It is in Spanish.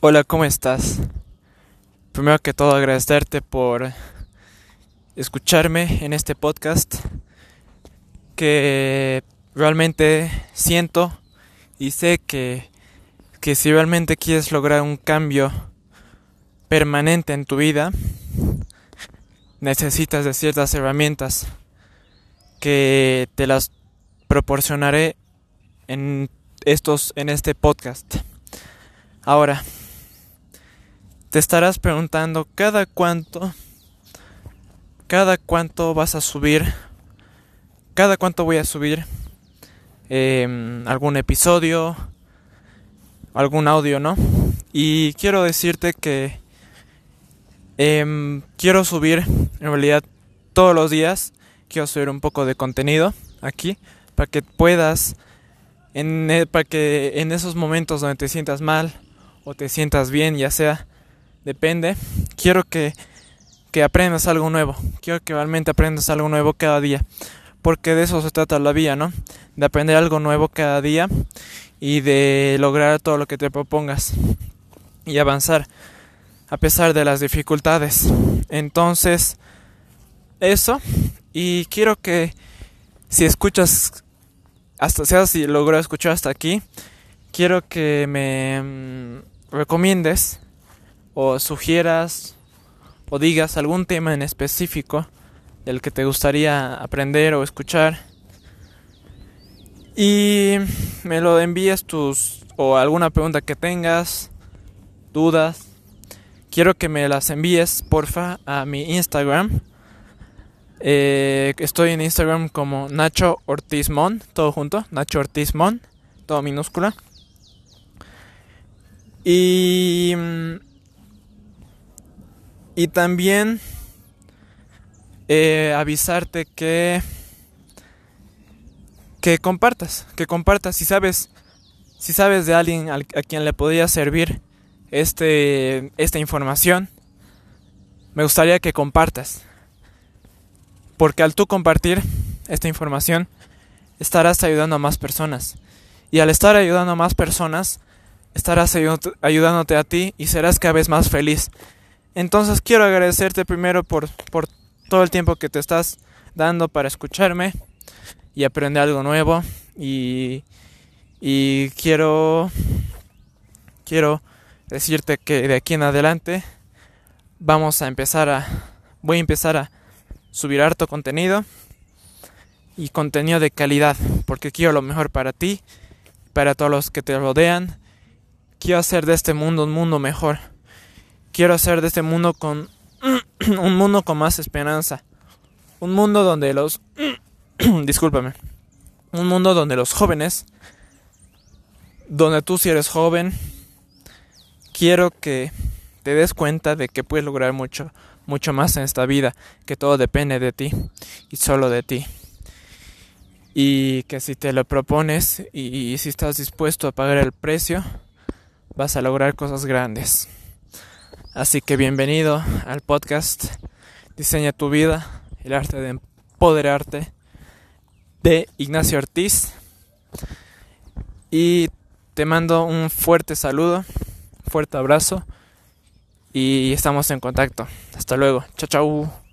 Hola, ¿cómo estás? Primero que todo agradecerte por escucharme en este podcast que realmente siento y sé que, que si realmente quieres lograr un cambio permanente en tu vida, necesitas de ciertas herramientas que te las proporcionaré en estos en este podcast. Ahora, te estarás preguntando cada cuánto, cada cuánto vas a subir, cada cuánto voy a subir em, algún episodio, algún audio, ¿no? Y quiero decirte que em, quiero subir, en realidad, todos los días, quiero subir un poco de contenido aquí para que puedas, en, e, para que en esos momentos donde te sientas mal o te sientas bien, ya sea depende. Quiero que, que aprendas algo nuevo. Quiero que realmente aprendas algo nuevo cada día. Porque de eso se trata la vida, ¿no? De aprender algo nuevo cada día y de lograr todo lo que te propongas y avanzar a pesar de las dificultades. Entonces, eso. Y quiero que si escuchas, hasta sea si logro escuchar hasta aquí, quiero que me mm, recomiendes o sugieras o digas algún tema en específico del que te gustaría aprender o escuchar y me lo envíes tus o alguna pregunta que tengas, dudas. Quiero que me las envíes, porfa, a mi Instagram. Eh, estoy en Instagram como Nacho Ortizmon, todo junto, Nacho Ortizmon, todo minúscula. Y mm, y también eh, avisarte que que compartas, que compartas si sabes si sabes de alguien a, quien le podría servir este esta información, me gustaría que compartas. Porque al tú compartir esta información estarás ayudando a más personas. Y al estar ayudando a más personas, estarás ayudándote a ti y serás cada vez más feliz entonces quiero agradecerte primero por, por todo el tiempo que te estás dando para escucharme y aprender algo nuevo. Y, y quiero, quiero decirte que de aquí en adelante vamos a empezar a, voy a empezar a subir harto contenido y contenido de calidad, porque quiero lo mejor para ti, para todos los que te rodean. Quiero hacer de este mundo un mundo mejor quiero hacer de este mundo con un mundo con más esperanza. Un mundo donde los discúlpame. Un mundo donde los jóvenes donde tú si eres joven quiero que te des cuenta de que puedes lograr mucho mucho más en esta vida, que todo depende de ti y solo de ti. Y que si te lo propones y, y si estás dispuesto a pagar el precio, vas a lograr cosas grandes. Así que bienvenido al podcast Diseña tu vida, el arte de empoderarte de Ignacio Ortiz. Y te mando un fuerte saludo, fuerte abrazo y estamos en contacto. Hasta luego. Chao, chao.